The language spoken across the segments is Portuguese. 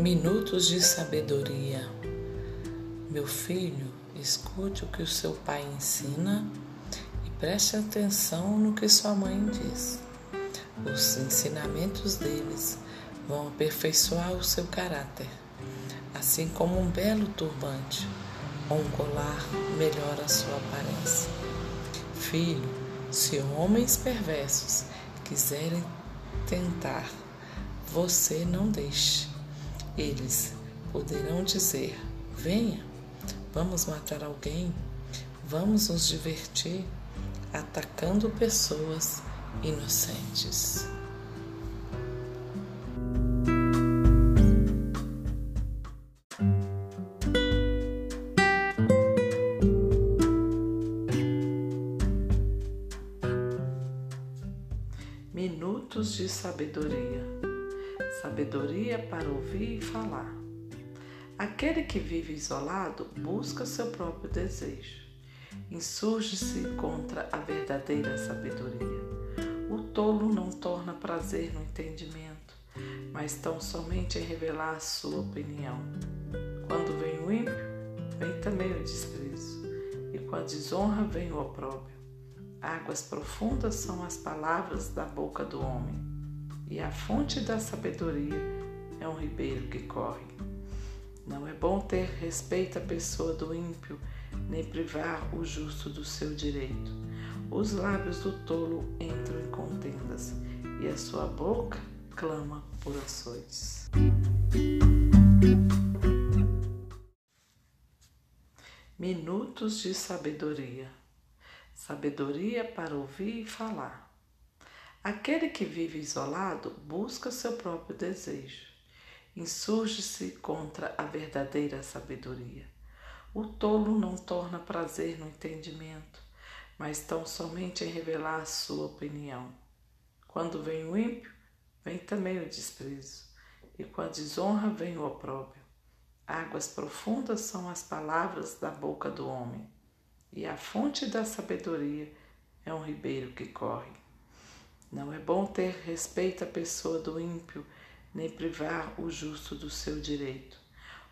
Minutos de sabedoria. Meu filho, escute o que o seu pai ensina e preste atenção no que sua mãe diz. Os ensinamentos deles vão aperfeiçoar o seu caráter, assim como um belo turbante ou um colar melhora a sua aparência. Filho, se homens perversos quiserem tentar, você não deixe eles poderão dizer: Venha, vamos matar alguém, vamos nos divertir atacando pessoas inocentes. Minutos de sabedoria sabedoria para ouvir e falar. Aquele que vive isolado busca seu próprio desejo, insurge-se contra a verdadeira sabedoria. O tolo não torna prazer no entendimento, mas tão somente em revelar a sua opinião. Quando vem o ímpio, vem também o desprezo, e com a desonra vem o opróbrio. Águas profundas são as palavras da boca do homem e a fonte da sabedoria é um ribeiro que corre. Não é bom ter respeito à pessoa do ímpio, nem privar o justo do seu direito. Os lábios do tolo entram em contendas, e a sua boca clama por açoites. Minutos de sabedoria. Sabedoria para ouvir e falar. Aquele que vive isolado busca seu próprio desejo, insurge-se contra a verdadeira sabedoria. O tolo não torna prazer no entendimento, mas tão somente em revelar sua opinião. Quando vem o ímpio, vem também o desprezo, e com a desonra vem o opróbrio. Águas profundas são as palavras da boca do homem, e a fonte da sabedoria é um ribeiro que corre. Não é bom ter respeito à pessoa do ímpio, nem privar o justo do seu direito.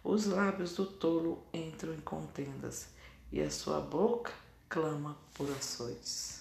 Os lábios do tolo entram em contendas, e a sua boca clama por açoites.